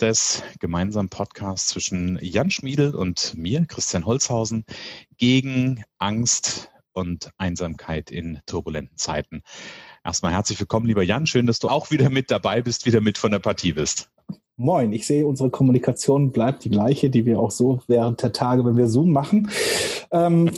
des gemeinsamen Podcasts zwischen Jan Schmiedel und mir, Christian Holzhausen, gegen Angst und Einsamkeit in turbulenten Zeiten. Erstmal herzlich willkommen, lieber Jan. Schön, dass du auch wieder mit dabei bist, wieder mit von der Partie bist. Moin, ich sehe, unsere Kommunikation bleibt die gleiche, die wir auch so während der Tage, wenn wir Zoom machen. Ähm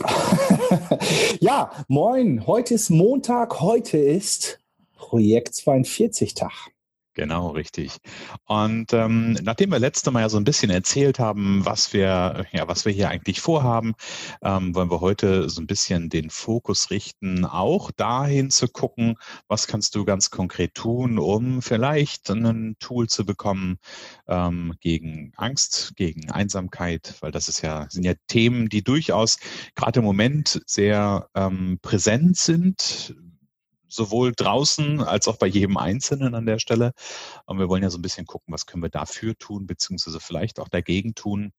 ja, moin, heute ist Montag, heute ist Projekt 42 Tag. Genau, richtig. Und ähm, nachdem wir letzte Mal ja so ein bisschen erzählt haben, was wir, ja, was wir hier eigentlich vorhaben, ähm, wollen wir heute so ein bisschen den Fokus richten, auch dahin zu gucken, was kannst du ganz konkret tun, um vielleicht ein Tool zu bekommen ähm, gegen Angst, gegen Einsamkeit, weil das ist ja, sind ja Themen, die durchaus gerade im Moment sehr ähm, präsent sind sowohl draußen als auch bei jedem Einzelnen an der Stelle. Und wir wollen ja so ein bisschen gucken, was können wir dafür tun, beziehungsweise vielleicht auch dagegen tun,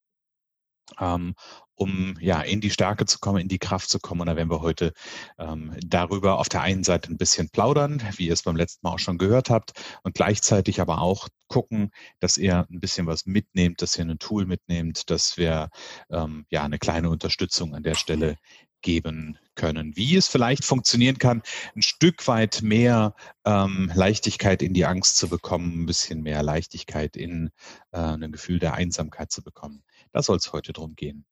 ähm, um ja in die Stärke zu kommen, in die Kraft zu kommen. Und da werden wir heute ähm, darüber auf der einen Seite ein bisschen plaudern, wie ihr es beim letzten Mal auch schon gehört habt, und gleichzeitig aber auch gucken, dass ihr ein bisschen was mitnehmt, dass ihr ein Tool mitnehmt, dass wir ähm, ja eine kleine Unterstützung an der Stelle geben können. Wie es vielleicht funktionieren kann, ein Stück weit mehr ähm, Leichtigkeit in die Angst zu bekommen, ein bisschen mehr Leichtigkeit in äh, ein Gefühl der Einsamkeit zu bekommen. Da soll es heute drum gehen.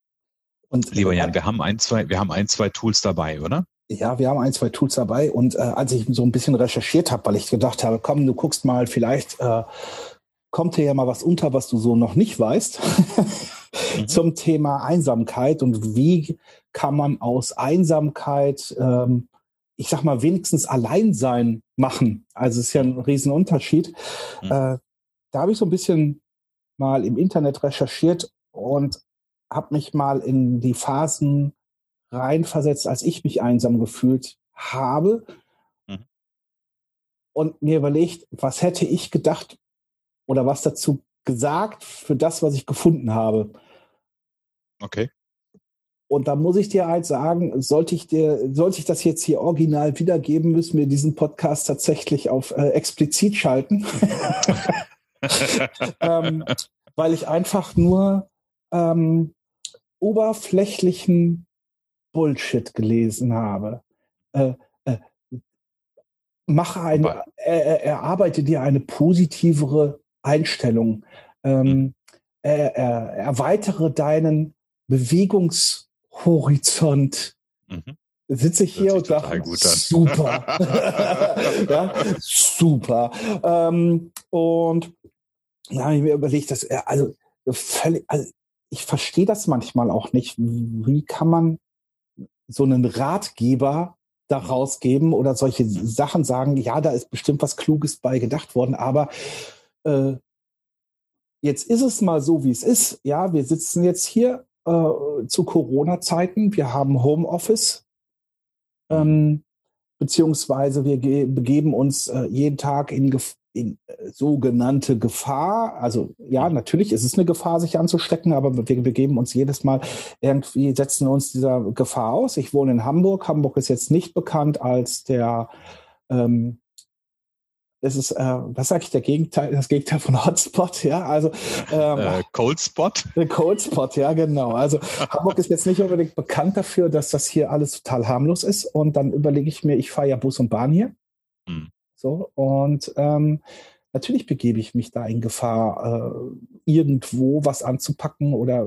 Und lieber Jan, wir haben ein, zwei, wir haben ein, zwei Tools dabei, oder? Ja, wir haben ein, zwei Tools dabei. Und äh, als ich so ein bisschen recherchiert habe, weil ich gedacht habe, komm, du guckst mal, vielleicht äh, kommt hier ja mal was unter, was du so noch nicht weißt. mhm. zum Thema Einsamkeit und wie kann man aus Einsamkeit, ähm, ich sag mal, wenigstens Alleinsein machen. Also es ist ja ein Riesenunterschied. Mhm. Äh, da habe ich so ein bisschen mal im Internet recherchiert und habe mich mal in die Phasen reinversetzt, als ich mich einsam gefühlt habe. Mhm. Und mir überlegt, was hätte ich gedacht oder was dazu gesagt für das, was ich gefunden habe. Okay. Und da muss ich dir halt sagen, sollte ich dir, sollte ich das jetzt hier original wiedergeben, müssen wir diesen Podcast tatsächlich auf äh, explizit schalten. ähm, weil ich einfach nur ähm, oberflächlichen Bullshit gelesen habe. Äh, äh, mache eine, er, erarbeite dir eine positivere Einstellung. Ähm, er, erweitere deinen Bewegungshorizont. Mhm. Sitze ich hier und sage, super. ja, super. Ähm, und da habe ich mir überlegt, dass er, also völlig, also ich verstehe das manchmal auch nicht. Wie kann man so einen Ratgeber daraus geben oder solche Sachen sagen, ja, da ist bestimmt was Kluges bei gedacht worden, aber äh, jetzt ist es mal so, wie es ist. Ja, wir sitzen jetzt hier äh, zu Corona-Zeiten. Wir haben Homeoffice, ähm, beziehungsweise wir begeben uns äh, jeden Tag in, Gef in äh, sogenannte Gefahr. Also ja, natürlich ist es eine Gefahr, sich anzustecken, aber wir begeben uns jedes Mal irgendwie, setzen uns dieser Gefahr aus. Ich wohne in Hamburg. Hamburg ist jetzt nicht bekannt als der ähm, das ist, äh, was sage ich, der Gegenteil, das Gegenteil von Hotspot, ja, also ähm, äh, Cold Spot? Cold Spot, ja, genau. Also Hamburg ist jetzt nicht unbedingt bekannt dafür, dass das hier alles total harmlos ist und dann überlege ich mir, ich fahre ja Bus und Bahn hier. Hm. So, und ähm, natürlich begebe ich mich da in Gefahr, äh, irgendwo was anzupacken oder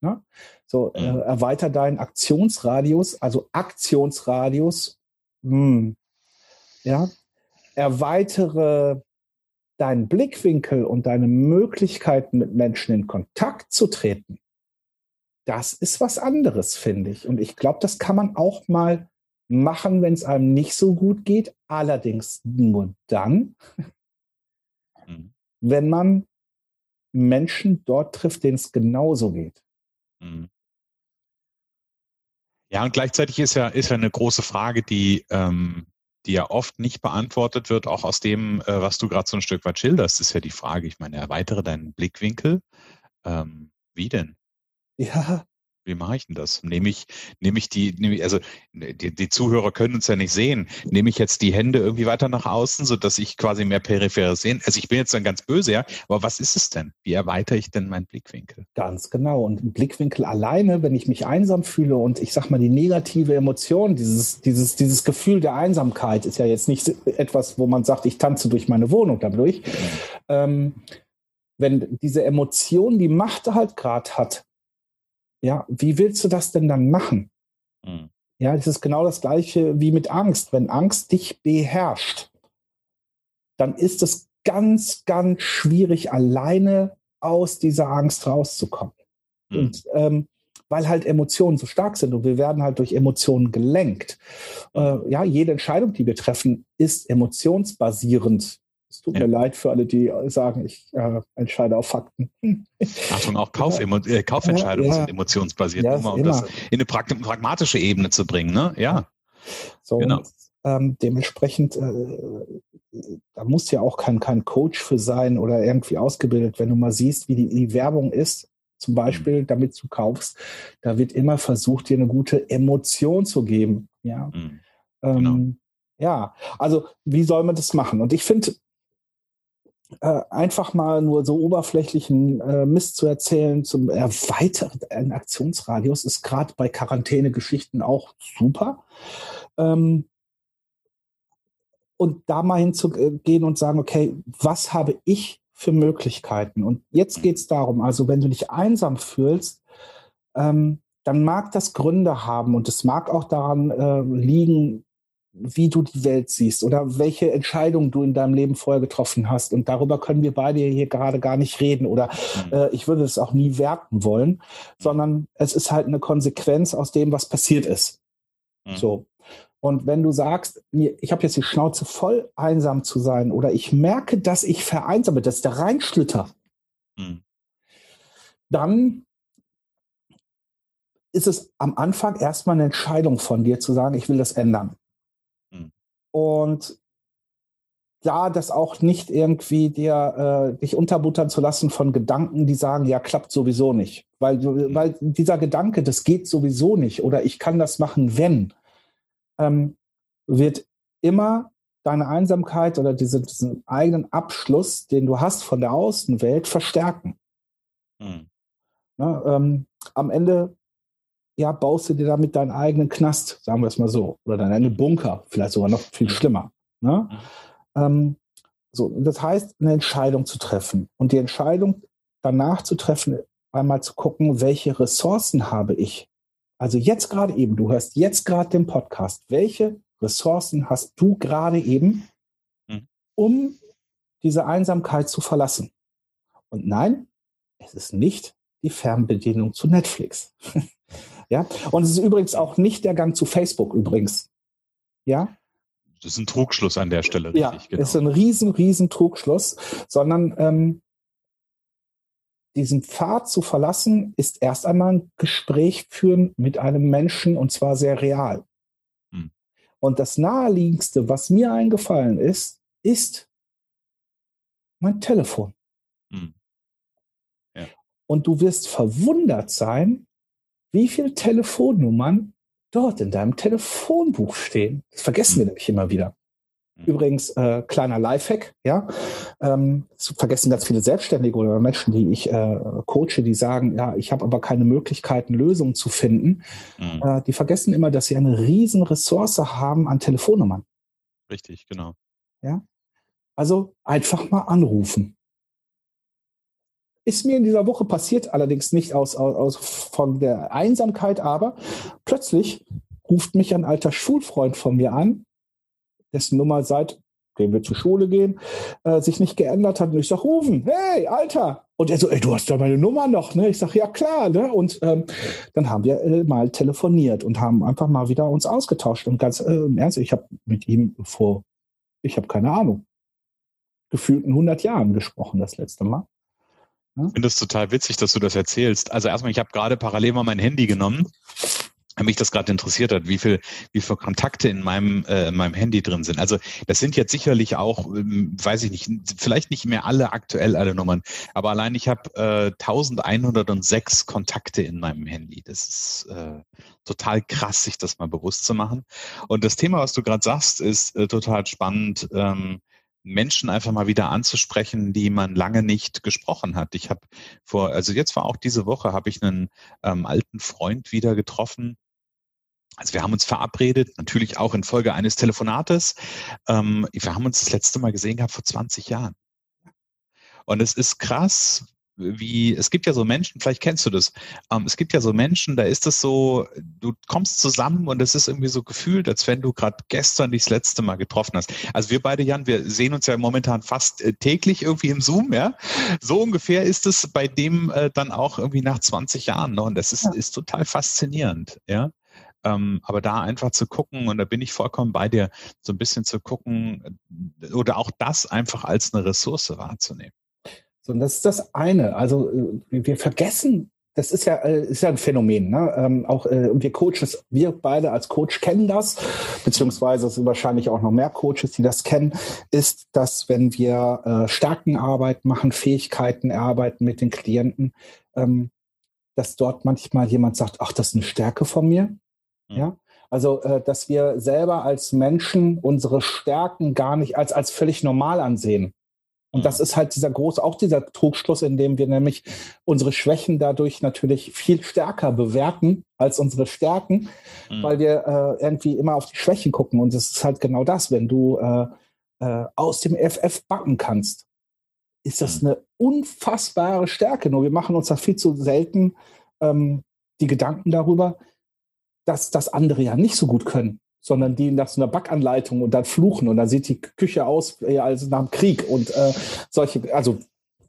ne? so, äh, hm. erweiter deinen Aktionsradius, also Aktionsradius, hm, ja, erweitere deinen Blickwinkel und deine Möglichkeiten, mit Menschen in Kontakt zu treten, das ist was anderes, finde ich. Und ich glaube, das kann man auch mal machen, wenn es einem nicht so gut geht. Allerdings nur dann, mhm. wenn man Menschen dort trifft, denen es genauso geht. Mhm. Ja, und gleichzeitig ist ja, ist ja eine große Frage, die, ähm, die ja oft nicht beantwortet wird, auch aus dem, äh, was du gerade so ein Stück weit schilderst, ist ja die Frage, ich meine, erweitere deinen Blickwinkel. Ähm, wie denn? Ja, wie mache ich denn das? Nehme ich, nehme ich die, nehme ich, also die, die Zuhörer können uns ja nicht sehen. Nehme ich jetzt die Hände irgendwie weiter nach außen, sodass ich quasi mehr peripheres sehen? Also ich bin jetzt dann ganz böse, ja, aber was ist es denn? Wie erweitere ich denn meinen Blickwinkel? Ganz genau. Und Blickwinkel alleine, wenn ich mich einsam fühle und ich sag mal, die negative Emotion, dieses, dieses, dieses Gefühl der Einsamkeit ist ja jetzt nicht etwas, wo man sagt, ich tanze durch meine Wohnung dadurch. Mhm. Ähm, wenn diese Emotion die Macht halt gerade hat, ja, wie willst du das denn dann machen? Mhm. Ja, das ist genau das gleiche wie mit Angst. Wenn Angst dich beherrscht, dann ist es ganz, ganz schwierig, alleine aus dieser Angst rauszukommen. Mhm. Und ähm, weil halt Emotionen so stark sind und wir werden halt durch Emotionen gelenkt. Äh, ja, jede Entscheidung, die wir treffen, ist emotionsbasierend. Tut ja. mir leid für alle, die sagen, ich äh, entscheide auf Fakten. Achtung, auch Kauf äh, Kaufentscheidungen ja, ja. sind emotionsbasiert, um, um das in eine pragmatische Ebene zu bringen. Ne? Ja. So, genau. Und, ähm, dementsprechend, äh, da muss ja auch kein, kein Coach für sein oder irgendwie ausgebildet, wenn du mal siehst, wie die, die Werbung ist, zum Beispiel, mhm. damit du kaufst, da wird immer versucht, dir eine gute Emotion zu geben. Ja. Mhm. Genau. Ähm, ja, also wie soll man das machen? Und ich finde, äh, einfach mal nur so oberflächlichen äh, Mist zu erzählen zum erweiterten Aktionsradius ist gerade bei Quarantäne-Geschichten auch super. Ähm, und da mal hinzugehen und sagen, okay, was habe ich für Möglichkeiten? Und jetzt geht es darum, also wenn du dich einsam fühlst, ähm, dann mag das Gründe haben und es mag auch daran äh, liegen, wie du die Welt siehst oder welche Entscheidungen du in deinem Leben vorher getroffen hast. Und darüber können wir beide hier gerade gar nicht reden oder mhm. äh, ich würde es auch nie werten wollen, sondern es ist halt eine Konsequenz aus dem, was passiert ist. Mhm. So. Und wenn du sagst, ich habe jetzt die Schnauze voll, einsam zu sein, oder ich merke, dass ich vereinsame, dass der reinschlitter, mhm. dann ist es am Anfang erstmal eine Entscheidung von dir zu sagen, ich will das ändern. Und da das auch nicht irgendwie dir äh, dich unterbuttern zu lassen von Gedanken, die sagen, ja, klappt sowieso nicht. Weil, mhm. weil dieser Gedanke, das geht sowieso nicht oder ich kann das machen, wenn, ähm, wird immer deine Einsamkeit oder diese, diesen eigenen Abschluss, den du hast von der Außenwelt, verstärken. Mhm. Na, ähm, am Ende ja, baust du dir damit deinen eigenen Knast, sagen wir es mal so, oder deinen eigenen Bunker, vielleicht sogar noch viel schlimmer. Ne? Ähm, so, das heißt, eine Entscheidung zu treffen und die Entscheidung danach zu treffen, einmal zu gucken, welche Ressourcen habe ich. Also jetzt gerade eben, du hörst jetzt gerade den Podcast. Welche Ressourcen hast du gerade eben, mhm. um diese Einsamkeit zu verlassen? Und nein, es ist nicht die Fernbedienung zu Netflix. Ja, und es ist übrigens auch nicht der Gang zu Facebook übrigens. Ja. Das ist ein Trugschluss an der Stelle. Richtig, ja, genau. ist ein riesen, riesen Trugschluss, sondern ähm, diesen Pfad zu verlassen, ist erst einmal ein Gespräch führen mit einem Menschen und zwar sehr real. Hm. Und das naheliegendste, was mir eingefallen ist, ist mein Telefon. Hm. Ja. Und du wirst verwundert sein, wie viele Telefonnummern dort in deinem Telefonbuch stehen. Das vergessen wir hm. nämlich immer wieder. Hm. Übrigens, äh, kleiner Lifehack, ja. Ähm, vergessen ganz viele Selbstständige oder Menschen, die ich äh, coache, die sagen, ja, ich habe aber keine Möglichkeiten, Lösungen zu finden. Mhm. Äh, die vergessen immer, dass sie eine riesen Ressource haben an Telefonnummern. Richtig, genau. Ja. Also einfach mal anrufen. Ist mir in dieser Woche passiert, allerdings nicht aus, aus, aus von der Einsamkeit, aber plötzlich ruft mich ein alter Schulfreund von mir an, dessen Nummer seit dem wir zur Schule gehen, äh, sich nicht geändert hat. Und ich sage, rufen, hey, Alter. Und er so, ey, du hast da meine Nummer noch, ne? Ich sage, ja klar, ne? Und ähm, dann haben wir äh, mal telefoniert und haben einfach mal wieder uns ausgetauscht. Und ganz äh, im Ernst, ich habe mit ihm vor, ich habe keine Ahnung, gefühlten 100 Jahren gesprochen das letzte Mal. Ich finde es total witzig, dass du das erzählst. Also erstmal, ich habe gerade parallel mal mein Handy genommen mich das gerade interessiert hat, wie viel, wie viel Kontakte in meinem, äh, in meinem Handy drin sind. Also das sind jetzt sicherlich auch, ähm, weiß ich nicht, vielleicht nicht mehr alle aktuell alle Nummern, aber allein ich habe äh, 1106 Kontakte in meinem Handy. Das ist äh, total krass, sich das mal bewusst zu machen. Und das Thema, was du gerade sagst, ist äh, total spannend. Ähm, Menschen einfach mal wieder anzusprechen, die man lange nicht gesprochen hat. Ich habe vor, also jetzt war auch diese Woche, habe ich einen ähm, alten Freund wieder getroffen, also wir haben uns verabredet, natürlich auch in Folge eines Telefonates. Ähm, wir haben uns das letzte Mal gesehen gehabt vor 20 Jahren. Und es ist krass, wie, es gibt ja so Menschen, vielleicht kennst du das, ähm, es gibt ja so Menschen, da ist es so, du kommst zusammen und es ist irgendwie so gefühlt, als wenn du gerade gestern dich das letzte Mal getroffen hast. Also wir beide, Jan, wir sehen uns ja momentan fast äh, täglich irgendwie im Zoom, ja. So ungefähr ist es bei dem äh, dann auch irgendwie nach 20 Jahren. Ne? Und das ist, ist total faszinierend, ja. Ähm, aber da einfach zu gucken, und da bin ich vollkommen bei dir, so ein bisschen zu gucken äh, oder auch das einfach als eine Ressource wahrzunehmen. So, und das ist das eine. Also äh, wir vergessen, das ist ja, äh, ist ja ein Phänomen. Ne? Ähm, auch äh, wir Coaches, wir beide als Coach kennen das, beziehungsweise es sind wahrscheinlich auch noch mehr Coaches, die das kennen, ist, dass wenn wir äh, Stärkenarbeit machen, Fähigkeiten erarbeiten mit den Klienten, ähm, dass dort manchmal jemand sagt, ach, das ist eine Stärke von mir. Ja, also, äh, dass wir selber als Menschen unsere Stärken gar nicht als, als völlig normal ansehen. Und das mhm. ist halt dieser große, auch dieser Trugschluss, in dem wir nämlich unsere Schwächen dadurch natürlich viel stärker bewerten als unsere Stärken, mhm. weil wir äh, irgendwie immer auf die Schwächen gucken. Und es ist halt genau das, wenn du äh, äh, aus dem FF backen kannst, ist das mhm. eine unfassbare Stärke. Nur wir machen uns da viel zu selten ähm, die Gedanken darüber, dass das andere ja nicht so gut können, sondern die nach so einer Backanleitung und dann fluchen und dann sieht die Küche aus eher als nach dem Krieg und äh, solche, also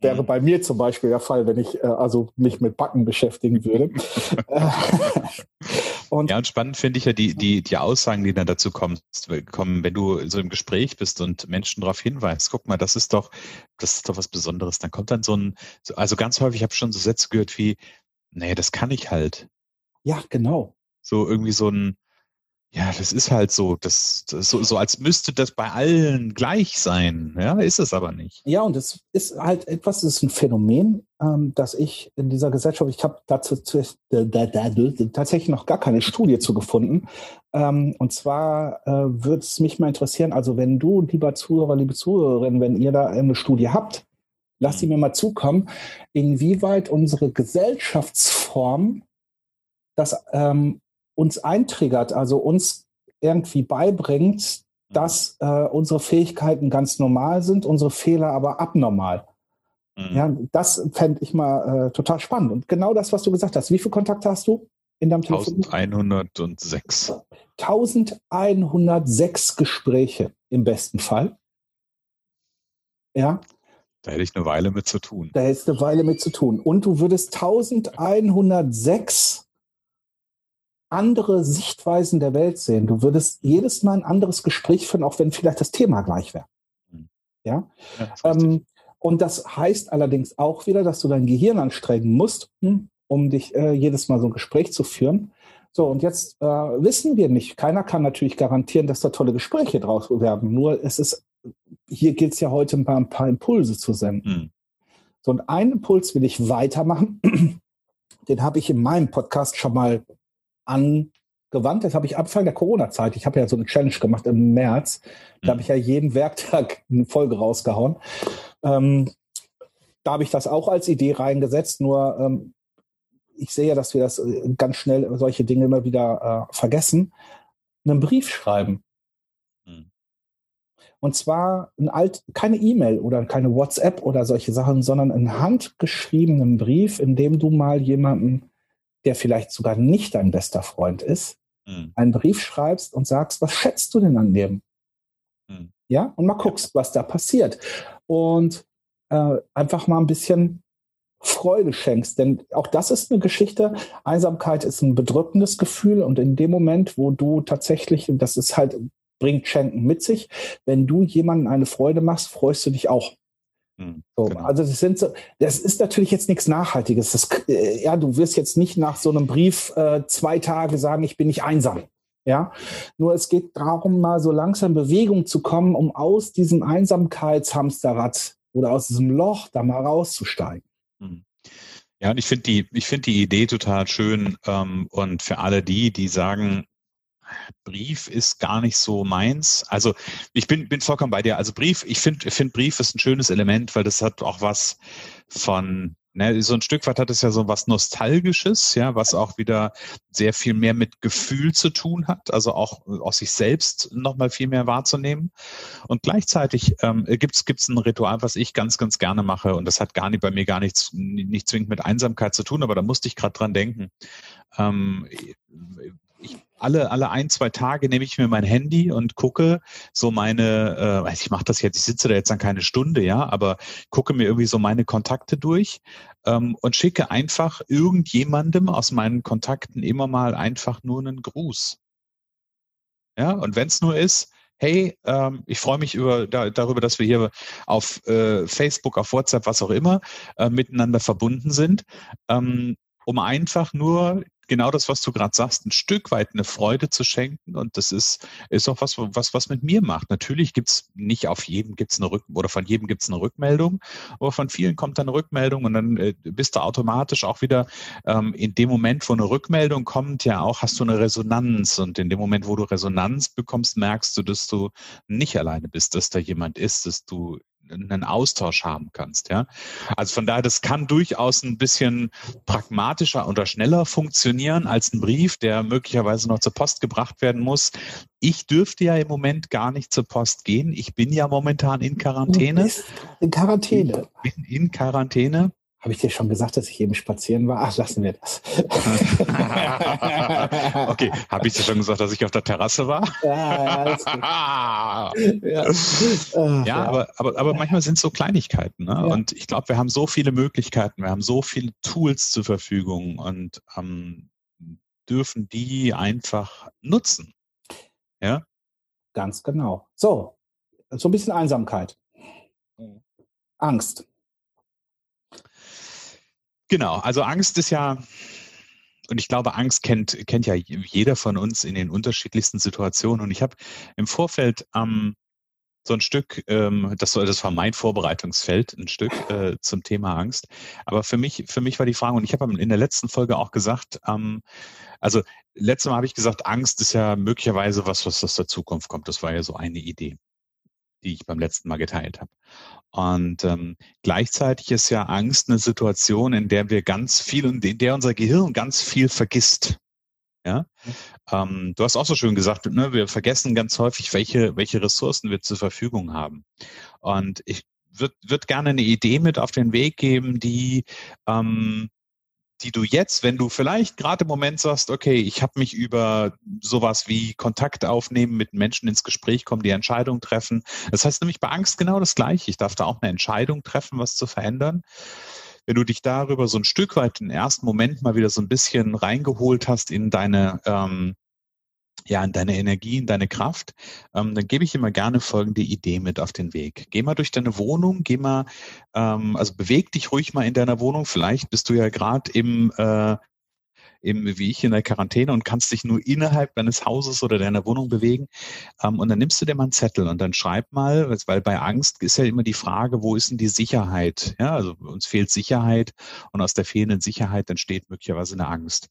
wäre mhm. bei mir zum Beispiel der Fall, wenn ich äh, also mich mit Backen beschäftigen würde. und ja, und spannend finde ich ja die, die, die Aussagen, die dann dazu kommen, kommen, wenn du so im Gespräch bist und Menschen darauf hinweist, guck mal, das ist doch, das ist doch was Besonderes. Dann kommt dann so ein, also ganz häufig habe ich schon so Sätze gehört wie, nee, das kann ich halt. Ja, genau so irgendwie so ein, ja, das ist halt so, das, das so, so als müsste das bei allen gleich sein. Ja, ist es aber nicht. Ja, und es ist halt etwas, es ist ein Phänomen, ähm, dass ich in dieser Gesellschaft, ich habe dazu tatsächlich noch gar keine Studie zu gefunden. Ähm, und zwar äh, würde es mich mal interessieren, also wenn du, lieber Zuhörer, liebe Zuhörerin, wenn ihr da eine Studie habt, lasst sie mhm. mir mal zukommen, inwieweit unsere Gesellschaftsform das ähm, uns eintriggert, also uns irgendwie beibringt, dass äh, unsere Fähigkeiten ganz normal sind, unsere Fehler aber abnormal. Mhm. Ja, das fände ich mal äh, total spannend. Und genau das, was du gesagt hast. Wie viele Kontakte hast du in deinem Telefon? 1106. 1106 Gespräche im besten Fall. Ja. Da hätte ich eine Weile mit zu tun. Da hättest du eine Weile mit zu tun. Und du würdest 1106 andere Sichtweisen der Welt sehen. Du würdest jedes Mal ein anderes Gespräch führen, auch wenn vielleicht das Thema gleich wäre. Hm. Ja. ja ähm, und das heißt allerdings auch wieder, dass du dein Gehirn anstrengen musst, hm, um dich äh, jedes Mal so ein Gespräch zu führen. So, und jetzt äh, wissen wir nicht. Keiner kann natürlich garantieren, dass da tolle Gespräche draus werden. Nur es ist, hier gilt es ja heute ein paar, ein paar Impulse zu senden. Mhm. So, und einen Impuls will ich weitermachen. Den habe ich in meinem Podcast schon mal angewandt. Das habe ich Anfang der Corona-Zeit. Ich habe ja so eine Challenge gemacht im März. Da mhm. habe ich ja jeden Werktag eine Folge rausgehauen. Ähm, da habe ich das auch als Idee reingesetzt. Nur ähm, ich sehe ja, dass wir das äh, ganz schnell solche Dinge immer wieder äh, vergessen. Einen Brief schreiben. Mhm. Und zwar ein alt, keine E-Mail oder keine WhatsApp oder solche Sachen, sondern einen handgeschriebenen Brief, in dem du mal jemanden der vielleicht sogar nicht dein bester Freund ist, mhm. einen Brief schreibst und sagst, was schätzt du denn an dem? Mhm. Ja, und mal guckst, was da passiert. Und äh, einfach mal ein bisschen Freude schenkst. Denn auch das ist eine Geschichte. Einsamkeit ist ein bedrückendes Gefühl. Und in dem Moment, wo du tatsächlich, das ist halt, bringt Schenken mit sich, wenn du jemandem eine Freude machst, freust du dich auch. Hm, so, genau. Also das sind so, das ist natürlich jetzt nichts Nachhaltiges. Das, äh, ja, du wirst jetzt nicht nach so einem Brief äh, zwei Tage sagen, ich bin nicht einsam. Ja, nur es geht darum, mal so langsam Bewegung zu kommen, um aus diesem Einsamkeitshamsterrad oder aus diesem Loch da mal rauszusteigen. Hm. Ja, und ich finde die, ich finde die Idee total schön. Ähm, und für alle die, die sagen, Brief ist gar nicht so meins. Also ich bin, bin vollkommen bei dir. Also Brief, ich finde, finde Brief ist ein schönes Element, weil das hat auch was von, ne, so ein Stück weit hat es ja so was Nostalgisches, ja, was auch wieder sehr viel mehr mit Gefühl zu tun hat, also auch aus sich selbst nochmal viel mehr wahrzunehmen. Und gleichzeitig ähm, gibt's gibt's ein Ritual, was ich ganz, ganz gerne mache und das hat gar nicht bei mir gar nichts, nicht zwingend mit Einsamkeit zu tun, aber da musste ich gerade dran denken. Ähm, alle, alle ein, zwei Tage nehme ich mir mein Handy und gucke so meine, äh, ich mache das jetzt, ich sitze da jetzt dann keine Stunde, ja, aber gucke mir irgendwie so meine Kontakte durch ähm, und schicke einfach irgendjemandem aus meinen Kontakten immer mal einfach nur einen Gruß. Ja, und wenn es nur ist, hey, ähm, ich freue mich über, da, darüber, dass wir hier auf äh, Facebook, auf WhatsApp, was auch immer, äh, miteinander verbunden sind, ähm, um einfach nur genau das, was du gerade sagst, ein Stück weit eine Freude zu schenken. Und das ist, ist auch was, was, was mit mir macht. Natürlich gibt's nicht auf jedem gibt's eine Rück oder von jedem gibt's eine Rückmeldung, aber von vielen kommt dann eine Rückmeldung und dann äh, bist du automatisch auch wieder ähm, in dem Moment, wo eine Rückmeldung kommt, ja auch hast du eine Resonanz. Und in dem Moment, wo du Resonanz bekommst, merkst du, dass du nicht alleine bist, dass da jemand ist, dass du einen Austausch haben kannst. Ja? Also von daher, das kann durchaus ein bisschen pragmatischer oder schneller funktionieren als ein Brief, der möglicherweise noch zur Post gebracht werden muss. Ich dürfte ja im Moment gar nicht zur Post gehen. Ich bin ja momentan in Quarantäne. In Quarantäne. Ich bin in Quarantäne. Habe ich dir schon gesagt, dass ich eben spazieren war? Ach, lassen wir das. okay, habe ich dir schon gesagt, dass ich auf der Terrasse war? Ja, ja, ja. ja, Aber, aber, aber manchmal sind es so Kleinigkeiten. Ne? Und ich glaube, wir haben so viele Möglichkeiten, wir haben so viele Tools zur Verfügung und ähm, dürfen die einfach nutzen. Ja? Ganz genau. So, so ein bisschen Einsamkeit. Mhm. Angst. Genau, also Angst ist ja, und ich glaube, Angst kennt, kennt ja jeder von uns in den unterschiedlichsten Situationen. Und ich habe im Vorfeld ähm, so ein Stück, ähm, das, das war mein Vorbereitungsfeld, ein Stück äh, zum Thema Angst. Aber für mich, für mich war die Frage, und ich habe in der letzten Folge auch gesagt, ähm, also letztes Mal habe ich gesagt, Angst ist ja möglicherweise was, was aus der Zukunft kommt. Das war ja so eine Idee die ich beim letzten Mal geteilt habe. Und ähm, gleichzeitig ist ja Angst eine Situation, in der wir ganz viel und in der unser Gehirn ganz viel vergisst. Ja, ähm, du hast auch so schön gesagt, ne, wir vergessen ganz häufig, welche welche Ressourcen wir zur Verfügung haben. Und ich würde würd gerne eine Idee mit auf den Weg geben, die ähm, die du jetzt, wenn du vielleicht gerade im Moment sagst, okay, ich habe mich über sowas wie Kontakt aufnehmen, mit Menschen ins Gespräch kommen, die Entscheidungen treffen. Das heißt nämlich bei Angst genau das Gleiche. Ich darf da auch eine Entscheidung treffen, was zu verändern. Wenn du dich darüber so ein Stück weit im ersten Moment mal wieder so ein bisschen reingeholt hast in deine ähm, ja, in deine Energie, in deine Kraft, ähm, dann gebe ich immer gerne folgende Idee mit auf den Weg. Geh mal durch deine Wohnung, geh mal, ähm, also beweg dich ruhig mal in deiner Wohnung. Vielleicht bist du ja gerade im äh, eben wie ich in der Quarantäne und kannst dich nur innerhalb deines Hauses oder deiner Wohnung bewegen. Ähm, und dann nimmst du dir mal einen Zettel und dann schreib mal, weil bei Angst ist ja immer die Frage, wo ist denn die Sicherheit? Ja, also uns fehlt Sicherheit und aus der fehlenden Sicherheit entsteht möglicherweise eine Angst.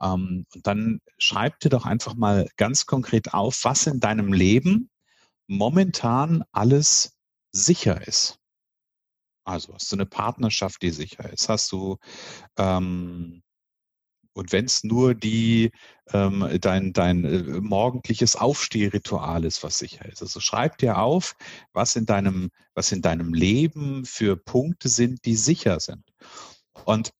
Ähm, und dann schreib dir doch einfach mal ganz konkret auf, was in deinem Leben momentan alles sicher ist. Also hast du eine Partnerschaft, die sicher ist? Hast du ähm, und wenn es nur die ähm, dein, dein äh, morgendliches Aufstehritual ist, was sicher ist. Also schreib dir auf, was in deinem, was in deinem Leben für Punkte sind, die sicher sind. Und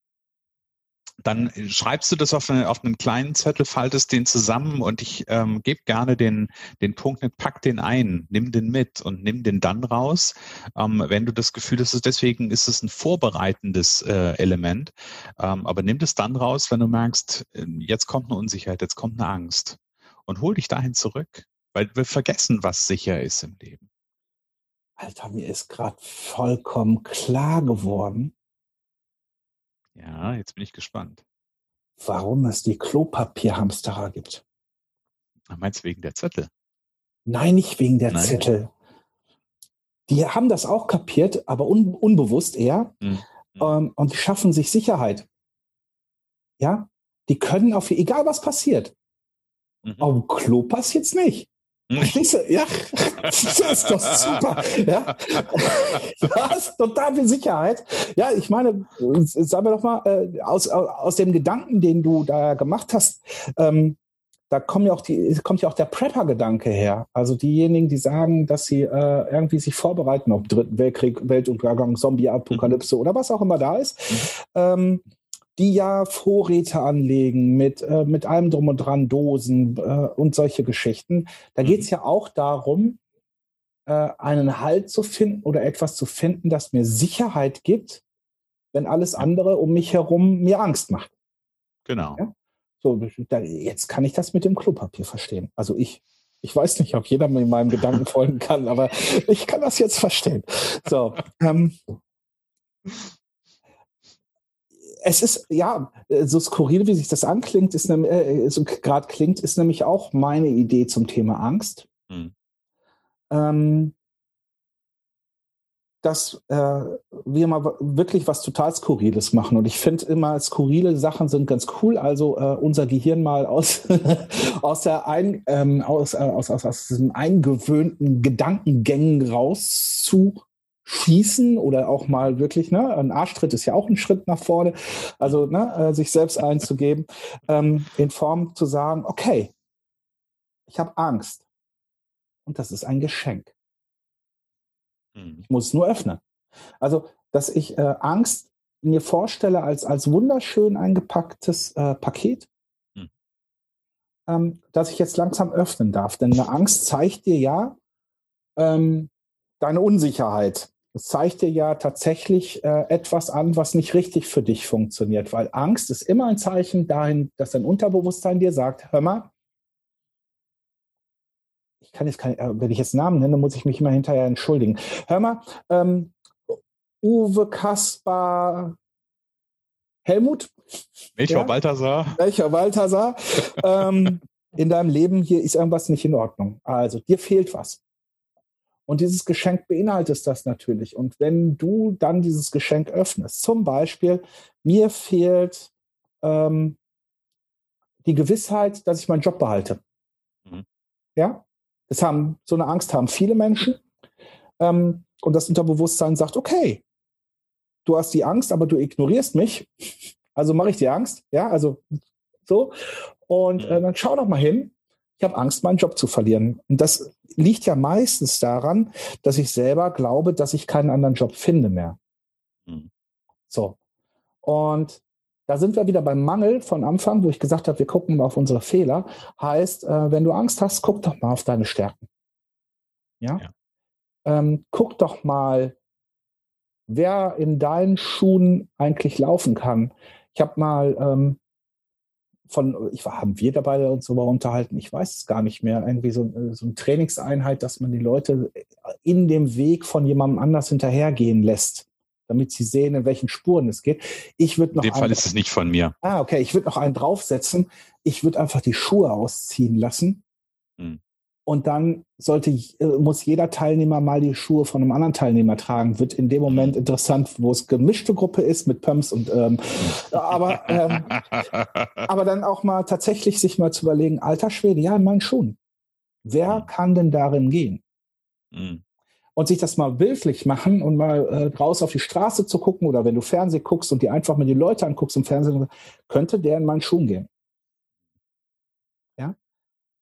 dann schreibst du das auf, eine, auf einen kleinen Zettel, faltest den zusammen und ich ähm, gebe gerne den, den Punkt mit, pack den ein, nimm den mit und nimm den dann raus, ähm, wenn du das Gefühl hast, deswegen ist es ein vorbereitendes äh, Element, ähm, aber nimm das dann raus, wenn du merkst, ähm, jetzt kommt eine Unsicherheit, jetzt kommt eine Angst und hol dich dahin zurück, weil wir vergessen, was sicher ist im Leben. Alter, mir ist gerade vollkommen klar geworden. Ja, jetzt bin ich gespannt. Warum es die Klopapierhamsterer gibt. Ach, meinst du wegen der Zettel? Nein, nicht wegen der Nein. Zettel. Die haben das auch kapiert, aber un unbewusst eher. Mhm. Ähm, und die schaffen sich Sicherheit. Ja, die können auf, egal was passiert. Mhm. Auf dem Klo nicht. Ja, das ist doch super. Ja. Du hast total viel Sicherheit. Ja, ich meine, sagen wir doch mal, äh, aus, aus dem Gedanken, den du da gemacht hast, ähm, da kommt ja auch die, kommt ja auch der Prepper-Gedanke her. Also diejenigen, die sagen, dass sie äh, irgendwie sich vorbereiten auf Dritten Weltkrieg, Weltuntergang, Zombie-Apokalypse mhm. oder was auch immer da ist. Mhm. Ähm, die ja Vorräte anlegen mit, äh, mit allem drum und dran, Dosen äh, und solche Geschichten. Da mhm. geht es ja auch darum, äh, einen Halt zu finden oder etwas zu finden, das mir Sicherheit gibt, wenn alles andere um mich herum mir Angst macht. Genau. Ja? So, da, jetzt kann ich das mit dem Klopapier verstehen. Also ich. Ich weiß nicht, ob jeder mir meinem Gedanken folgen kann, aber ich kann das jetzt verstehen. So, ähm, es ist, ja, so skurril, wie sich das anklingt, ist äh, so gerade klingt, ist nämlich auch meine Idee zum Thema Angst. Hm. Ähm, dass äh, wir mal wirklich was total Skurriles machen. Und ich finde immer, skurrile Sachen sind ganz cool. Also äh, unser Gehirn mal aus, aus, der ein, ähm, aus, äh, aus, aus, aus diesen eingewöhnten Gedankengängen raus zu schießen oder auch mal wirklich, ne, ein Arschtritt ist ja auch ein Schritt nach vorne, also ne, äh, sich selbst einzugeben, ähm, in Form zu sagen, okay, ich habe Angst und das ist ein Geschenk. Mhm. Ich muss es nur öffnen. Also, dass ich äh, Angst mir vorstelle als, als wunderschön eingepacktes äh, Paket, mhm. ähm, dass ich jetzt langsam öffnen darf. Denn eine Angst zeigt dir ja ähm, deine Unsicherheit. Es zeigt dir ja tatsächlich äh, etwas an, was nicht richtig für dich funktioniert, weil Angst ist immer ein Zeichen dahin, dass dein Unterbewusstsein dir sagt, hör mal, ich kann jetzt kein, äh, wenn ich jetzt Namen nenne, muss ich mich immer hinterher entschuldigen. Hör mal, ähm, Uwe Kaspar Helmut? Welcher ja? Balthasar? Welcher Balthasar? ähm, in deinem Leben hier ist irgendwas nicht in Ordnung. Also dir fehlt was. Und dieses Geschenk beinhaltet das natürlich. Und wenn du dann dieses Geschenk öffnest, zum Beispiel, mir fehlt ähm, die Gewissheit, dass ich meinen Job behalte. Mhm. Ja, das haben, so eine Angst haben viele Menschen. Ähm, und das Unterbewusstsein sagt, okay, du hast die Angst, aber du ignorierst mich. Also mache ich dir Angst. Ja, also so. Und äh, dann schau doch mal hin. Ich habe Angst, meinen Job zu verlieren. Und das liegt ja meistens daran, dass ich selber glaube, dass ich keinen anderen Job finde mehr. Mhm. So. Und da sind wir wieder beim Mangel von Anfang, wo ich gesagt habe, wir gucken mal auf unsere Fehler. Heißt, äh, wenn du Angst hast, guck doch mal auf deine Stärken. Ja. ja. Ähm, guck doch mal, wer in deinen Schuhen eigentlich laufen kann. Ich habe mal ähm, von, ich war, haben wir dabei uns darüber unterhalten, ich weiß es gar nicht mehr, irgendwie so, so eine Trainingseinheit, dass man die Leute in dem Weg von jemandem anders hinterhergehen lässt damit sie sehen, in welchen Spuren es geht. Ich würde noch. In dem Fall ist es nicht von mir. Ah, okay. Ich würde noch einen draufsetzen. Ich würde einfach die Schuhe ausziehen lassen. Hm. Und dann sollte, äh, muss jeder Teilnehmer mal die Schuhe von einem anderen Teilnehmer tragen. Wird in dem Moment interessant, wo es gemischte Gruppe ist mit Pumps und ähm, aber, ähm, aber dann auch mal tatsächlich sich mal zu überlegen, alter Schwede, ja, in meinen Schuhen. Wer hm. kann denn darin gehen? Mhm und sich das mal bildlich machen und mal äh, raus auf die Straße zu gucken oder wenn du Fernsehen guckst und dir einfach mal die Leute anguckst im Fernsehen, könnte der in meinen Schuhen gehen. Ja?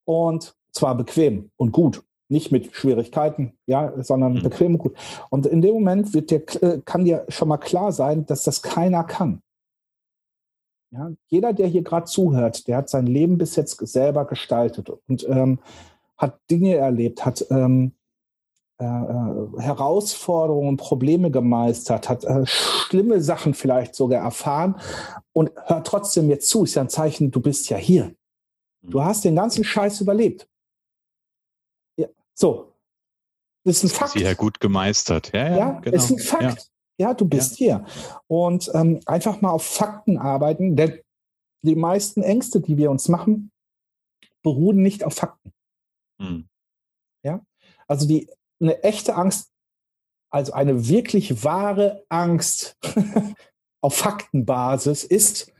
Und zwar bequem und gut. Nicht mit Schwierigkeiten, ja, sondern mhm. bequem und gut. Und in dem Moment wird dir, äh, kann dir schon mal klar sein, dass das keiner kann. Ja, jeder, der hier gerade zuhört, der hat sein Leben bis jetzt selber gestaltet und ähm, hat Dinge erlebt, hat ähm, äh, äh, Herausforderungen, Probleme gemeistert, hat äh, schlimme Sachen vielleicht sogar erfahren und hört trotzdem jetzt zu, ist ja ein Zeichen, du bist ja hier. Du mhm. hast den ganzen Scheiß überlebt. So. Das ist ein Fakt. Sie ja gut gemeistert. Ja, ja, ja genau. ist ein Fakt. Ja, ja du bist hier. Und ähm, einfach mal auf Fakten arbeiten, denn die meisten Ängste, die wir uns machen, beruhen nicht auf Fakten. Hm. Ja, also die eine echte Angst, also eine wirklich wahre Angst auf Faktenbasis ist,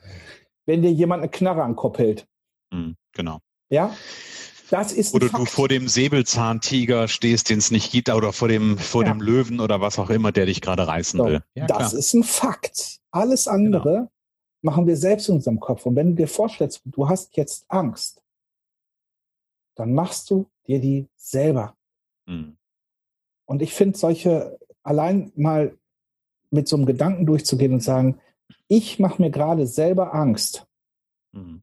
wenn dir jemand eine Knarre an den Kopf hält. Hm, genau. Ja, das ist oder du vor dem Säbelzahntiger stehst, den es nicht gibt, oder vor dem, vor ja. dem Löwen oder was auch immer, der dich gerade reißen so, will. Ja, das klar. ist ein Fakt. Alles andere genau. machen wir selbst in unserem Kopf. Und wenn du dir vorstellst, du hast jetzt Angst, dann machst du dir die selber. Hm. Und ich finde solche, allein mal mit so einem Gedanken durchzugehen und sagen, ich mache mir gerade selber Angst. Hm.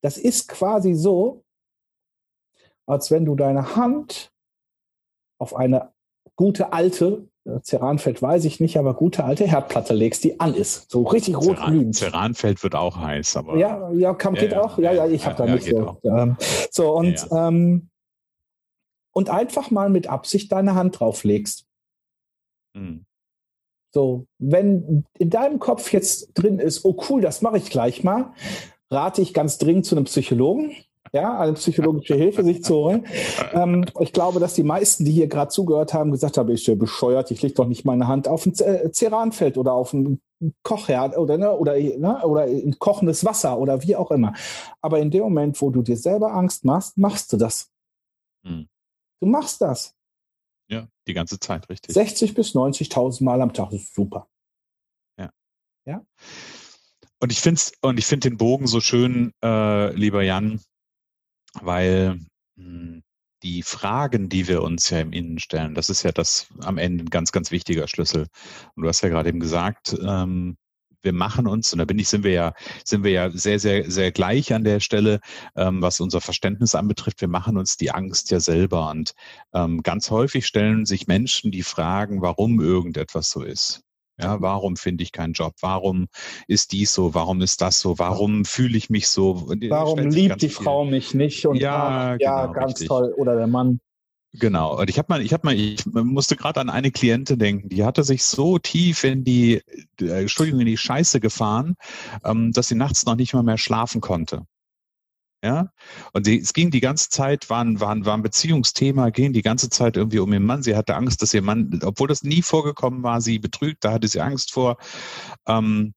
Das ist quasi so, als wenn du deine Hand auf eine gute alte, Ceranfeld weiß ich nicht, aber gute alte Herdplatte legst, die an ist. So richtig rot glühend. Ceranfeld wird auch heiß, aber. Ja, ja, kann, geht ja, auch. Ja, ja, ich habe da nicht so. Ähm, so, und, ähm, und einfach mal mit Absicht deine Hand drauf legst. Hm. So, wenn in deinem Kopf jetzt drin ist, oh cool, das mache ich gleich mal, rate ich ganz dringend zu einem Psychologen ja, eine psychologische Hilfe sich zu holen. Ähm, ich glaube, dass die meisten, die hier gerade zugehört haben, gesagt haben, ich bin bescheuert, ich lege doch nicht meine Hand auf ein Ceranfeld oder auf ein Kochherd oder, ne, oder, ne, oder in kochendes Wasser oder wie auch immer. Aber in dem Moment, wo du dir selber Angst machst, machst du das. Hm. Du machst das. Ja, die ganze Zeit, richtig. 60 bis 90.000 Mal am Tag, das ist super. Ja. Ja. Und ich finde und ich finde den Bogen so schön, äh, lieber Jan, weil mh, hm, die Fragen, die wir uns ja im Innen stellen, das ist ja das am Ende ein ganz, ganz wichtiger Schlüssel. Und du hast ja gerade eben gesagt, ähm, wir machen uns, und da bin ich, sind wir ja, sind wir ja sehr, sehr, sehr gleich an der Stelle, ähm, was unser Verständnis anbetrifft. Wir machen uns die Angst ja selber. Und ähm, ganz häufig stellen sich Menschen die Fragen, warum irgendetwas so ist. Ja, warum finde ich keinen Job? Warum ist dies so? Warum ist das so? Warum fühle ich mich so? Warum liebt die viel. Frau mich nicht? Und ja, ja genau, ganz richtig. toll. Oder der Mann. Genau. Und ich habe mal, ich habe mal, ich musste gerade an eine Klientin denken, die hatte sich so tief in die, äh, Entschuldigung, in die Scheiße gefahren, ähm, dass sie nachts noch nicht mal mehr schlafen konnte. Ja, und sie, es ging die ganze Zeit, war ein, war, war ein Beziehungsthema, ging die ganze Zeit irgendwie um ihren Mann. Sie hatte Angst, dass ihr Mann, obwohl das nie vorgekommen war, sie betrügt, da hatte sie Angst vor. Ähm,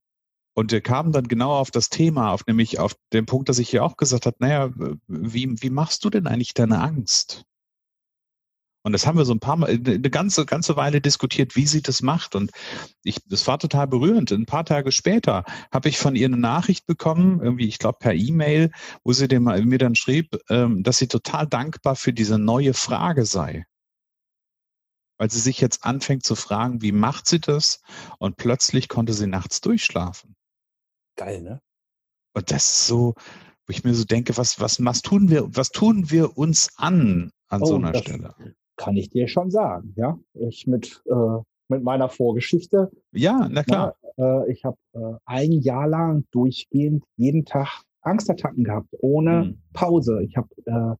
und wir kamen dann genau auf das Thema, auf nämlich auf den Punkt, dass ich hier auch gesagt habe, naja, wie, wie machst du denn eigentlich deine Angst? Und das haben wir so ein paar Mal, eine ganze, ganze Weile diskutiert, wie sie das macht. Und ich, das war total berührend. Ein paar Tage später habe ich von ihr eine Nachricht bekommen, irgendwie, ich glaube, per E-Mail, wo sie dem, mir dann schrieb, ähm, dass sie total dankbar für diese neue Frage sei. Weil sie sich jetzt anfängt zu fragen, wie macht sie das? Und plötzlich konnte sie nachts durchschlafen. Geil, ne? Und das ist so, wo ich mir so denke, was, was, was tun wir, was tun wir uns an an oh, so einer Stelle? Kann ich dir schon sagen. Ja, ich mit, äh, mit meiner Vorgeschichte. Ja, na klar. Na, äh, ich habe äh, ein Jahr lang durchgehend jeden Tag Angstattacken gehabt, ohne mhm. Pause. Ich habe äh,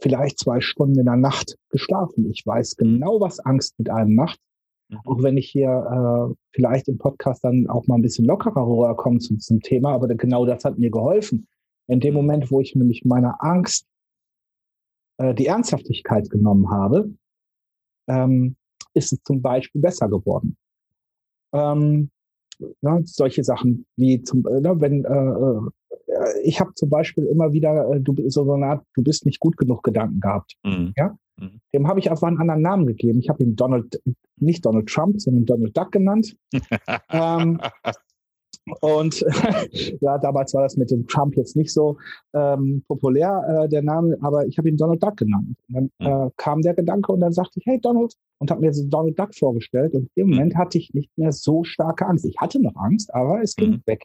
vielleicht zwei Stunden in der Nacht geschlafen. Ich weiß genau, was Angst mit einem macht. Mhm. Auch wenn ich hier äh, vielleicht im Podcast dann auch mal ein bisschen lockerer rüberkomme zum, zum Thema, aber genau das hat mir geholfen. In dem mhm. Moment, wo ich nämlich meiner Angst äh, die Ernsthaftigkeit genommen habe, ähm, ist es zum Beispiel besser geworden. Ähm, ja, solche Sachen wie zum, äh, ne, wenn äh, äh, ich habe zum Beispiel immer wieder äh, du so eine Art, du bist nicht gut genug Gedanken gehabt. Mhm. Ja, mhm. dem habe ich einfach einen anderen Namen gegeben. Ich habe ihn Donald, nicht Donald Trump, sondern Donald Duck genannt. ähm, und ja, damals war das mit dem Trump jetzt nicht so ähm, populär, äh, der Name, aber ich habe ihn Donald Duck genannt. Und dann mhm. äh, kam der Gedanke und dann sagte ich, hey Donald, und habe mir so Donald Duck vorgestellt. Und im mhm. Moment hatte ich nicht mehr so starke Angst. Ich hatte noch Angst, aber es ging mhm. weg.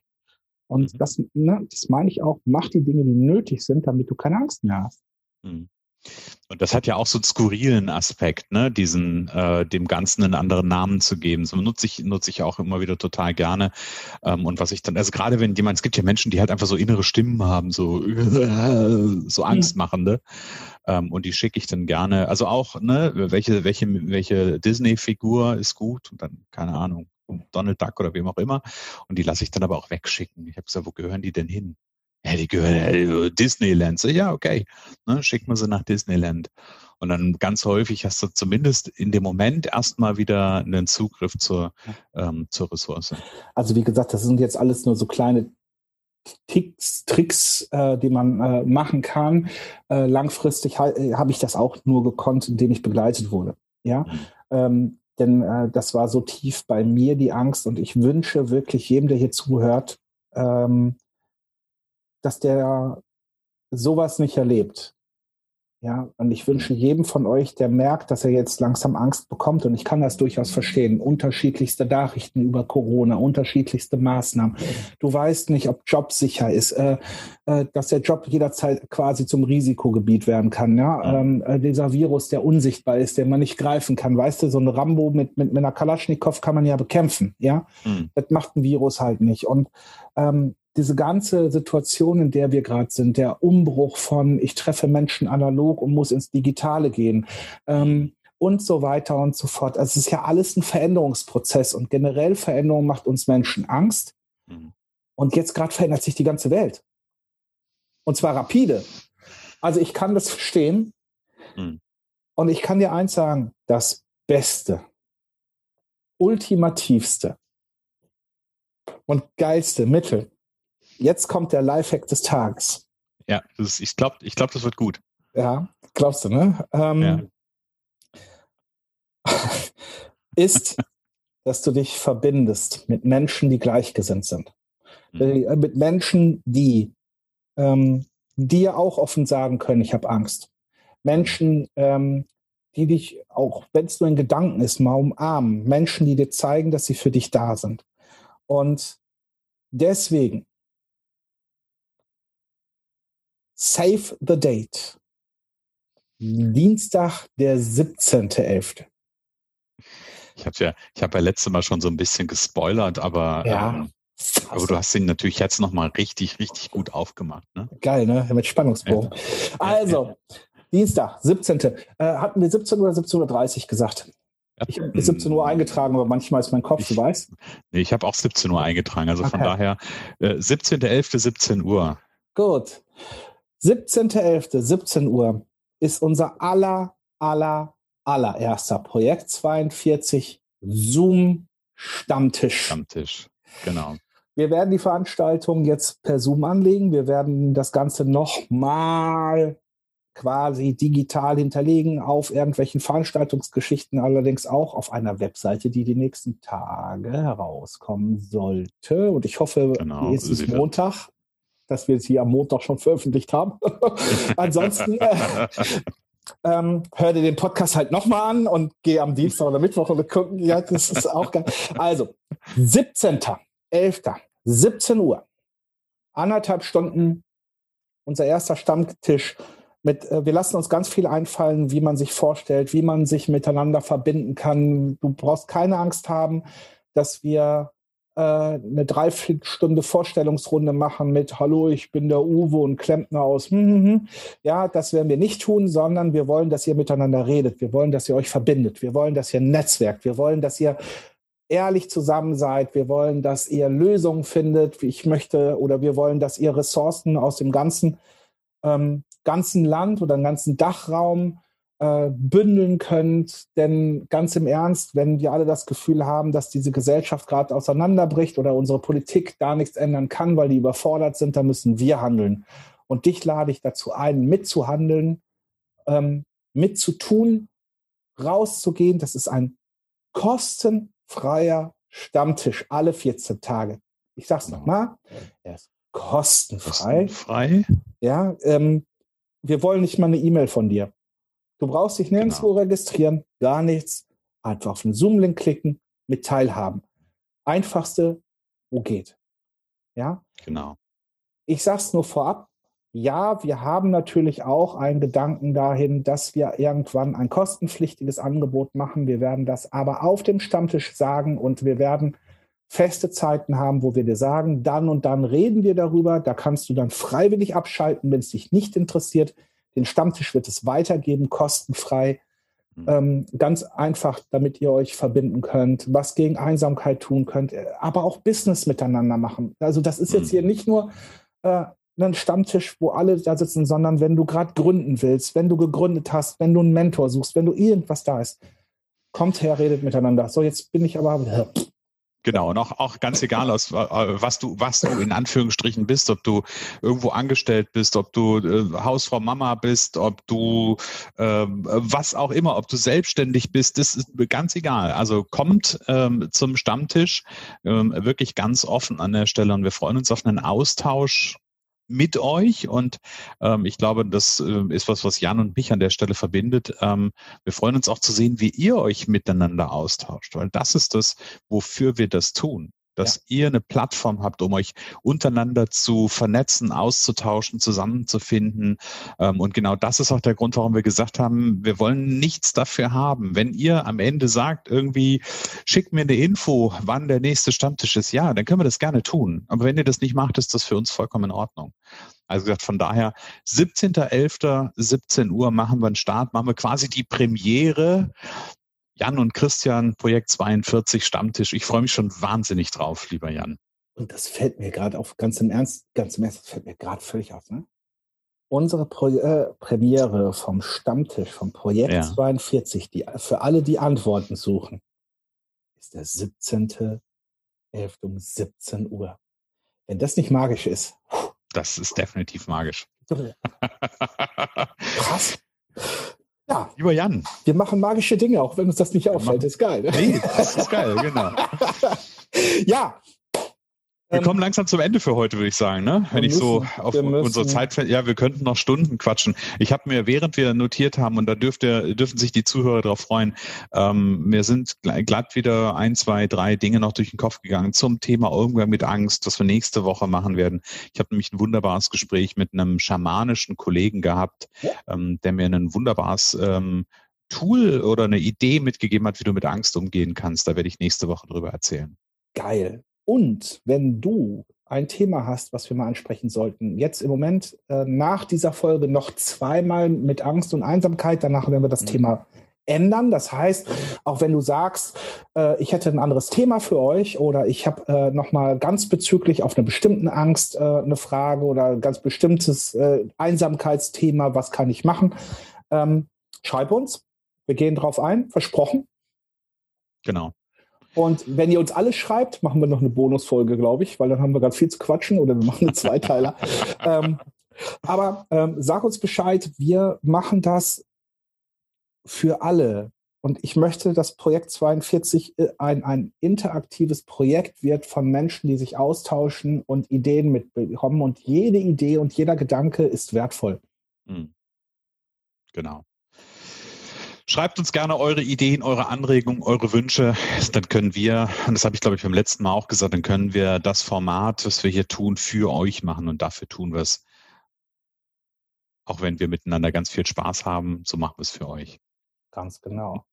Und mhm. das, ne, das meine ich auch, mach die Dinge, die nötig sind, damit du keine Angst mehr hast. Mhm. Und das hat ja auch so einen skurrilen Aspekt, ne, diesen, äh, dem Ganzen einen anderen Namen zu geben. So nutze ich, nutze ich auch immer wieder total gerne. Ähm, und was ich dann, also gerade wenn jemand, es gibt ja Menschen, die halt einfach so innere Stimmen haben, so, so angstmachende. Ähm, und die schicke ich dann gerne. Also auch, ne, welche, welche, welche Disney-Figur ist gut und dann, keine Ahnung, Donald Duck oder wem auch immer. Und die lasse ich dann aber auch wegschicken. Ich habe gesagt, wo gehören die denn hin? Ja, die gehören ja Disneyland. So, ja, okay. Ne, schick mal sie nach Disneyland. Und dann ganz häufig hast du zumindest in dem Moment erstmal wieder einen Zugriff zur, ähm, zur Ressource. Also wie gesagt, das sind jetzt alles nur so kleine Ticks, Tricks, äh, die man äh, machen kann. Äh, langfristig äh, habe ich das auch nur gekonnt, indem ich begleitet wurde. Ja, mhm. ähm, denn äh, das war so tief bei mir die Angst und ich wünsche wirklich jedem, der hier zuhört, ähm, dass der sowas nicht erlebt. Ja, und ich wünsche jedem von euch, der merkt, dass er jetzt langsam Angst bekommt, und ich kann das durchaus verstehen, unterschiedlichste Nachrichten über Corona, unterschiedlichste Maßnahmen. Du weißt nicht, ob Job sicher ist, äh, äh, dass der Job jederzeit quasi zum Risikogebiet werden kann. Ja, ähm, äh, dieser Virus, der unsichtbar ist, den man nicht greifen kann. Weißt du, so ein Rambo mit, mit, mit einer Kalaschnikow kann man ja bekämpfen. Ja, mhm. das macht ein Virus halt nicht. Und ähm, diese ganze Situation, in der wir gerade sind, der Umbruch von ich treffe Menschen analog und muss ins Digitale gehen ähm, und so weiter und so fort. Also es ist ja alles ein Veränderungsprozess und generell Veränderung macht uns Menschen Angst. Mhm. Und jetzt gerade verändert sich die ganze Welt. Und zwar rapide. Also ich kann das verstehen. Mhm. Und ich kann dir eins sagen, das Beste, ultimativste und geilste Mittel, Jetzt kommt der Lifehack des Tages. Ja, ist, ich glaube, ich glaub, das wird gut. Ja, glaubst du, ne? Ähm, ja. ist, dass du dich verbindest mit Menschen, die gleichgesinnt sind. Mhm. Mit Menschen, die ähm, dir auch offen sagen können, ich habe Angst. Menschen, ähm, die dich, auch wenn es nur in Gedanken ist, mal umarmen. Menschen, die dir zeigen, dass sie für dich da sind. Und deswegen Save the Date. Dienstag, der 17.11. Ich habe ja, ich habe ja letzte Mal schon so ein bisschen gespoilert, aber, ja, ähm, aber du hast ihn natürlich jetzt nochmal richtig, richtig gut aufgemacht. Ne? Geil, ne? Mit Spannungsbogen. Ja. Also, Dienstag, 17. Äh, hatten wir 17 oder 17.30 Uhr gesagt? Ich habe bis 17 Uhr eingetragen, aber manchmal ist mein Kopf, ich, du weißt. Nee, ich habe auch 17 Uhr eingetragen, also okay. von daher äh, 17.11. 17 Uhr. Gut. 17.11., 17 Uhr ist unser aller, aller, allererster Projekt 42 Zoom Stammtisch. Stammtisch, genau. Wir werden die Veranstaltung jetzt per Zoom anlegen. Wir werden das Ganze nochmal quasi digital hinterlegen auf irgendwelchen Veranstaltungsgeschichten, allerdings auch auf einer Webseite, die die nächsten Tage herauskommen sollte. Und ich hoffe, genau, ist Montag dass wir sie am Montag schon veröffentlicht haben. Ansonsten äh, ähm, hör dir den Podcast halt nochmal an und geh am Dienstag oder Mittwoch und gucken. Ja, das ist auch geil. Also, 17.11., 17 Uhr, anderthalb Stunden, unser erster Stammtisch. Mit, äh, wir lassen uns ganz viel einfallen, wie man sich vorstellt, wie man sich miteinander verbinden kann. Du brauchst keine Angst haben, dass wir eine Dreiviertelstunde Vorstellungsrunde machen mit Hallo, ich bin der Uwe und Klempner aus. Hm, hm, hm. Ja, das werden wir nicht tun, sondern wir wollen, dass ihr miteinander redet. Wir wollen, dass ihr euch verbindet. Wir wollen, dass ihr netzwerkt. Wir wollen, dass ihr ehrlich zusammen seid. Wir wollen, dass ihr Lösungen findet. Ich möchte oder wir wollen, dass ihr Ressourcen aus dem ganzen, ähm, ganzen Land oder dem ganzen Dachraum äh, bündeln könnt. Denn ganz im Ernst, wenn wir alle das Gefühl haben, dass diese Gesellschaft gerade auseinanderbricht oder unsere Politik da nichts ändern kann, weil die überfordert sind, dann müssen wir handeln. Und dich lade ich dazu ein, mitzuhandeln, ähm, mitzutun, rauszugehen. Das ist ein kostenfreier Stammtisch alle 14 Tage. Ich sag's genau. nochmal, er ist kostenfrei. Kostenfrei? Ja, ähm, wir wollen nicht mal eine E-Mail von dir. Du brauchst dich nirgendwo genau. registrieren, gar nichts. Einfach auf den Zoom-Link klicken, mit teilhaben. Einfachste, wo geht. Ja? Genau. Ich sag's nur vorab, ja, wir haben natürlich auch einen Gedanken dahin, dass wir irgendwann ein kostenpflichtiges Angebot machen. Wir werden das aber auf dem Stammtisch sagen und wir werden feste Zeiten haben, wo wir dir sagen, dann und dann reden wir darüber. Da kannst du dann freiwillig abschalten, wenn es dich nicht interessiert. Den Stammtisch wird es weitergeben, kostenfrei. Mhm. Ähm, ganz einfach, damit ihr euch verbinden könnt, was gegen Einsamkeit tun könnt, aber auch Business miteinander machen. Also das ist jetzt mhm. hier nicht nur äh, einen Stammtisch, wo alle da sitzen, sondern wenn du gerade gründen willst, wenn du gegründet hast, wenn du einen Mentor suchst, wenn du irgendwas da ist, kommt her, redet miteinander. So, jetzt bin ich aber. Genau, und auch, auch ganz egal, aus, äh, was du, was du in Anführungsstrichen bist, ob du irgendwo angestellt bist, ob du äh, Hausfrau Mama bist, ob du äh, was auch immer, ob du selbstständig bist, das ist ganz egal. Also kommt ähm, zum Stammtisch, ähm, wirklich ganz offen an der Stelle und wir freuen uns auf einen Austausch mit euch und ähm, ich glaube, das äh, ist was, was Jan und mich an der Stelle verbindet. Ähm, wir freuen uns auch zu sehen, wie ihr euch miteinander austauscht, weil das ist das, wofür wir das tun dass ja. ihr eine Plattform habt, um euch untereinander zu vernetzen, auszutauschen, zusammenzufinden. Ähm, und genau das ist auch der Grund, warum wir gesagt haben, wir wollen nichts dafür haben. Wenn ihr am Ende sagt, irgendwie schickt mir eine Info, wann der nächste Stammtisch ist, ja, dann können wir das gerne tun. Aber wenn ihr das nicht macht, ist das für uns vollkommen in Ordnung. Also gesagt, von daher 17.11., 17 Uhr machen wir einen Start, machen wir quasi die Premiere Jan und Christian, Projekt 42 Stammtisch. Ich freue mich schon wahnsinnig drauf, lieber Jan. Und das fällt mir gerade auf, ganz im Ernst, ganz im Ernst, das fällt mir gerade völlig auf. Ne? Unsere Pro äh, Premiere vom Stammtisch, vom Projekt ja. 42, die, für alle, die Antworten suchen, ist der 17.11. um 17 Uhr. Wenn das nicht magisch ist. Das ist definitiv magisch. Krass. Ja. Lieber Jan. Wir machen magische Dinge, auch wenn uns das nicht auffällt. Das ist geil. Ne? Nee, das ist geil, genau. ja, wir ähm, kommen langsam zum Ende für heute, würde ich sagen, ne? Wenn ich so auf unsere Zeit, ja, wir könnten noch Stunden quatschen. Ich habe mir, während wir notiert haben, und da dürfte, dürfen sich die Zuhörer darauf freuen, ähm, mir sind glatt wieder ein, zwei, drei Dinge noch durch den Kopf gegangen zum Thema Umgang mit Angst, das wir nächste Woche machen werden. Ich habe nämlich ein wunderbares Gespräch mit einem schamanischen Kollegen gehabt, ja. ähm, der mir ein wunderbares ähm, Tool oder eine Idee mitgegeben hat, wie du mit Angst umgehen kannst. Da werde ich nächste Woche drüber erzählen. Geil. Und wenn du ein Thema hast, was wir mal ansprechen sollten, jetzt im Moment äh, nach dieser Folge noch zweimal mit Angst und Einsamkeit, danach werden wir das mhm. Thema ändern. Das heißt, auch wenn du sagst, äh, ich hätte ein anderes Thema für euch oder ich habe äh, noch mal ganz bezüglich auf eine bestimmte Angst äh, eine Frage oder ein ganz bestimmtes äh, Einsamkeitsthema, was kann ich machen? Ähm, schreib uns. Wir gehen drauf ein, versprochen. Genau. Und wenn ihr uns alles schreibt, machen wir noch eine Bonusfolge, glaube ich, weil dann haben wir gerade viel zu quatschen oder wir machen einen Zweiteiler. ähm, aber ähm, sag uns Bescheid, wir machen das für alle. Und ich möchte, dass Projekt 42 äh, ein, ein interaktives Projekt wird von Menschen, die sich austauschen und Ideen mitbekommen. Und jede Idee und jeder Gedanke ist wertvoll. Mhm. Genau. Schreibt uns gerne eure Ideen, eure Anregungen, eure Wünsche. Dann können wir, und das habe ich glaube ich beim letzten Mal auch gesagt, dann können wir das Format, was wir hier tun, für euch machen und dafür tun wir es. Auch wenn wir miteinander ganz viel Spaß haben, so machen wir es für euch. Ganz genau.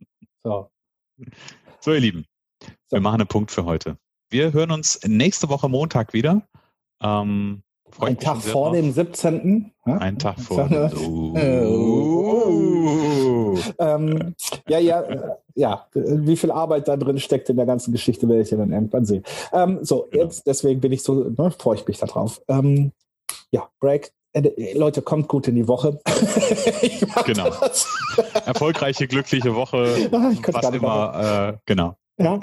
So. So, ihr Lieben, so. wir machen einen Punkt für heute. Wir hören uns nächste Woche Montag wieder. Ähm, ein Tag vor dem 17. Ein Tag vor dem. Oh. ähm, ja, ja, ja. Wie viel Arbeit da drin steckt in der ganzen Geschichte, werde ich ja dann irgendwann sehen. Ähm, so, genau. jetzt, deswegen bin ich so, ne, freue ich mich darauf. Ähm, ja, Break. Äh, Leute, kommt gut in die Woche. genau. Erfolgreiche, glückliche Woche. Ah, ich was immer. Äh, genau. Ja.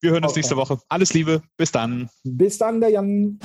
Wir hören uns okay. nächste Woche. Alles Liebe. Bis dann. Bis dann, der Jan.